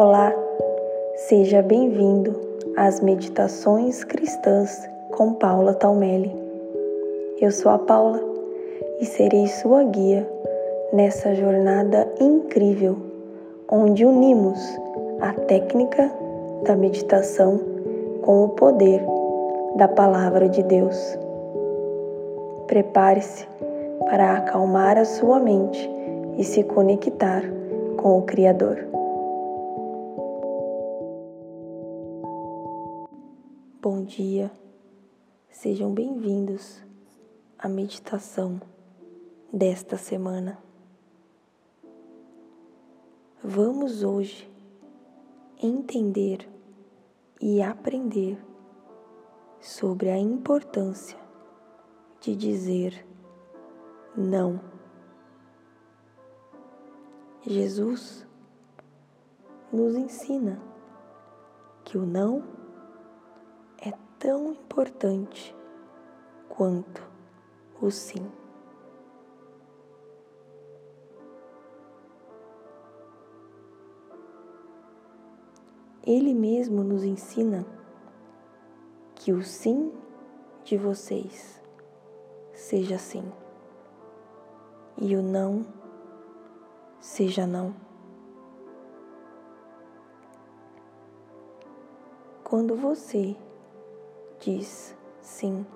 Olá, seja bem-vindo às Meditações Cristãs com Paula Talmelli. Eu sou a Paula e serei sua guia nessa jornada incrível onde unimos a técnica da meditação com o poder da Palavra de Deus. Prepare-se para acalmar a sua mente e se conectar com o Criador. Dia, sejam bem-vindos à meditação desta semana. Vamos hoje entender e aprender sobre a importância de dizer não. Jesus nos ensina que o não tão importante quanto o sim. Ele mesmo nos ensina que o sim de vocês seja sim e o não seja não. Quando você diz sim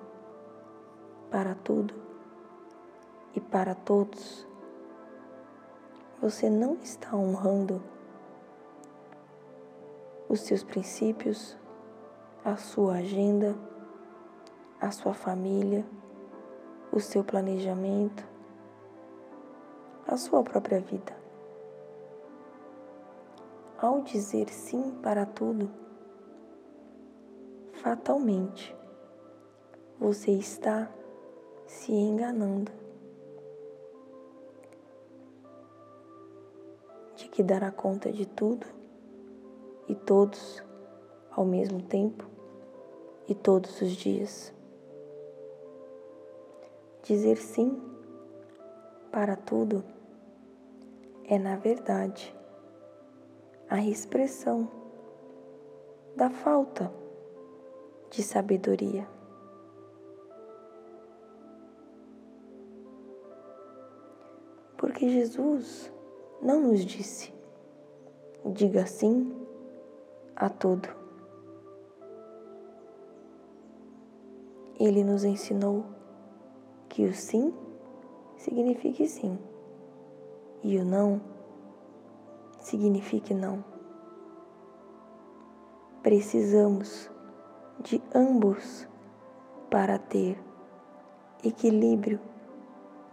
para tudo e para todos, você não está honrando os seus princípios, a sua agenda, a sua família, o seu planejamento, a sua própria vida. Ao dizer sim para tudo, fatalmente você está se enganando de que dará conta de tudo e todos ao mesmo tempo e todos os dias. Dizer sim para tudo é, na verdade, a expressão da falta de sabedoria. Porque Jesus não nos disse, diga sim a tudo. Ele nos ensinou que o sim signifique sim e o não signifique não. Precisamos de ambos para ter equilíbrio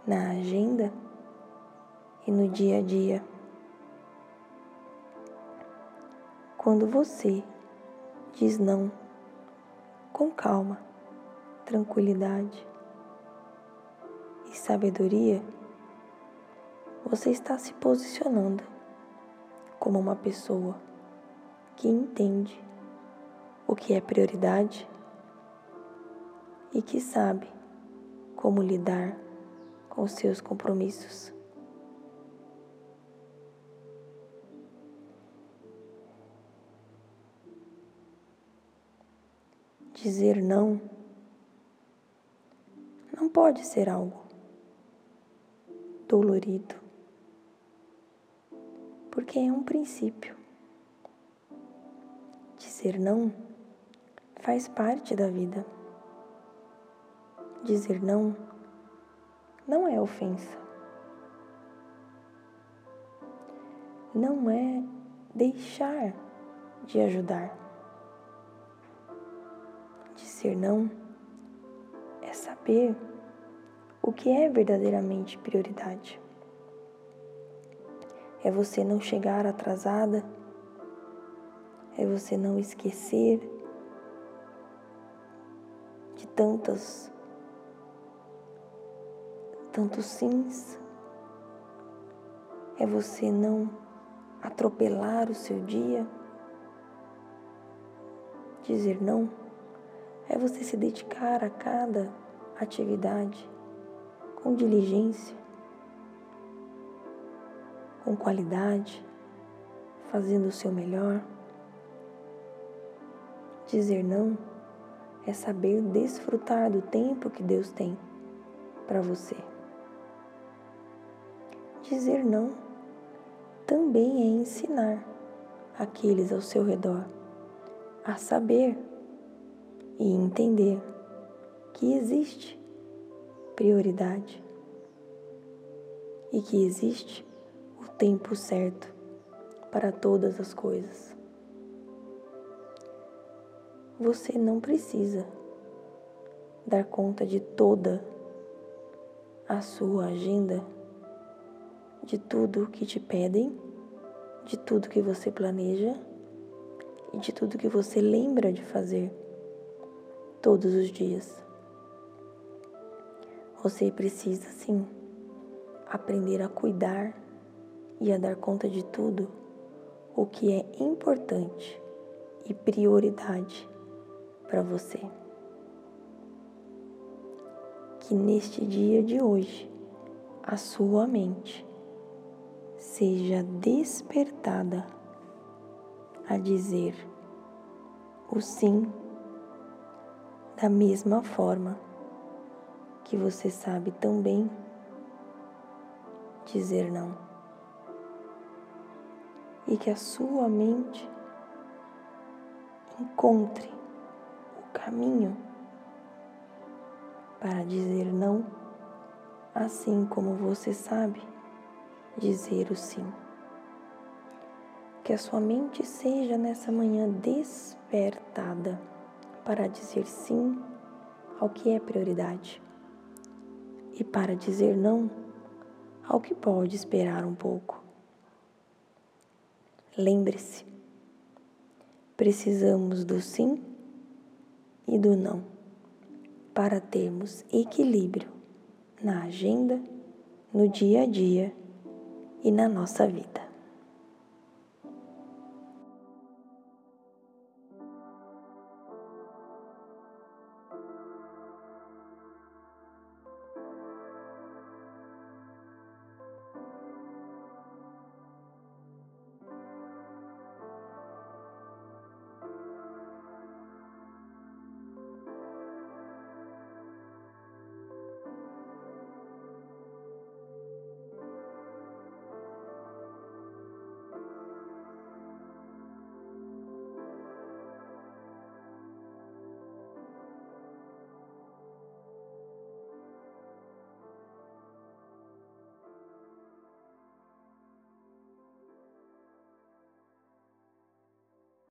na agenda e no dia a dia. Quando você diz não com calma, tranquilidade e sabedoria, você está se posicionando como uma pessoa que entende o que é prioridade e que sabe como lidar com os seus compromissos. Dizer não não pode ser algo dolorido, porque é um princípio. Dizer não faz parte da vida. Dizer não não é ofensa. Não é deixar de ajudar. Dizer não é saber o que é verdadeiramente prioridade. É você não chegar atrasada, é você não esquecer tantas tantos sims, é você não atropelar o seu dia, dizer não é você se dedicar a cada atividade com diligência, com qualidade, fazendo o seu melhor. Dizer não é saber desfrutar do tempo que Deus tem para você. Dizer não também é ensinar aqueles ao seu redor a saber e entender que existe prioridade e que existe o tempo certo para todas as coisas. Você não precisa dar conta de toda a sua agenda, de tudo que te pedem, de tudo que você planeja e de tudo que você lembra de fazer todos os dias. Você precisa sim aprender a cuidar e a dar conta de tudo o que é importante e prioridade para você. Que neste dia de hoje a sua mente seja despertada a dizer o sim da mesma forma que você sabe também dizer não. E que a sua mente encontre caminho para dizer não, assim como você sabe dizer o sim. Que a sua mente seja nessa manhã despertada para dizer sim ao que é prioridade e para dizer não ao que pode esperar um pouco. Lembre-se, precisamos do sim e do não para termos equilíbrio na agenda, no dia a dia e na nossa vida.